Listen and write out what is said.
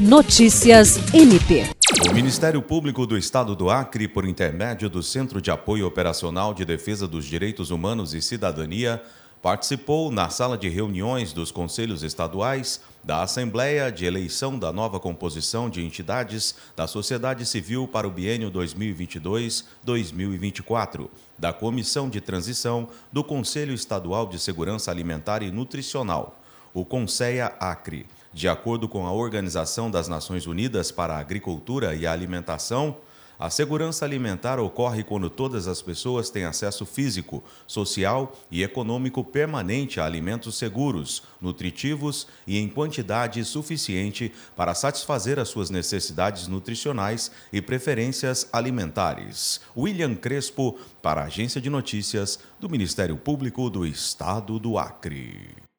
Notícias MP. O Ministério Público do Estado do Acre, por intermédio do Centro de Apoio Operacional de Defesa dos Direitos Humanos e Cidadania, participou na sala de reuniões dos conselhos estaduais da Assembleia de Eleição da nova composição de entidades da sociedade civil para o biênio 2022-2024, da Comissão de Transição do Conselho Estadual de Segurança Alimentar e Nutricional, o Conceia Acre. De acordo com a Organização das Nações Unidas para a Agricultura e a Alimentação, a segurança alimentar ocorre quando todas as pessoas têm acesso físico, social e econômico permanente a alimentos seguros, nutritivos e em quantidade suficiente para satisfazer as suas necessidades nutricionais e preferências alimentares. William Crespo, para a Agência de Notícias do Ministério Público do Estado do Acre.